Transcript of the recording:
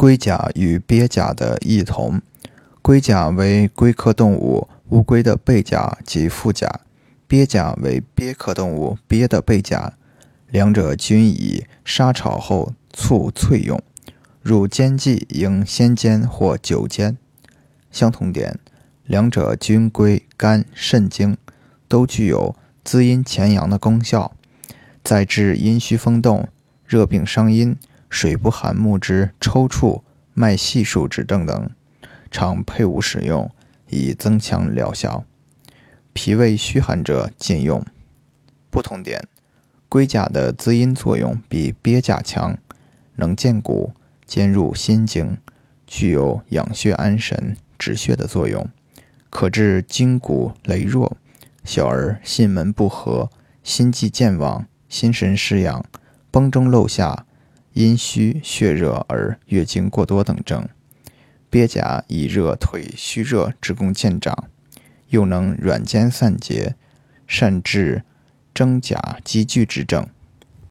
龟甲与鳖甲的异同。龟甲为龟科动物乌龟的背甲及腹甲，鳖甲为鳖科动物鳖的背甲。两者均以沙炒后醋淬用，入煎剂应先煎或久煎。相同点，两者均归肝肾经，都具有滋阴潜阳的功效，在治阴虚风动、热病伤阴、水不寒木之抽搐、脉细数之症等，常配伍使用，以增强疗效。脾胃虚寒者禁用。不同点。龟甲的滋阴作用比鳖甲强，能健骨，兼入心经，具有养血安神、止血的作用，可治筋骨羸弱、小儿心门不和、心悸健忘、心神失养、崩中漏下、阴虚血热而月经过多等症。鳖甲以热退虚热之功见长，又能软坚散结，善治。真甲积聚之症。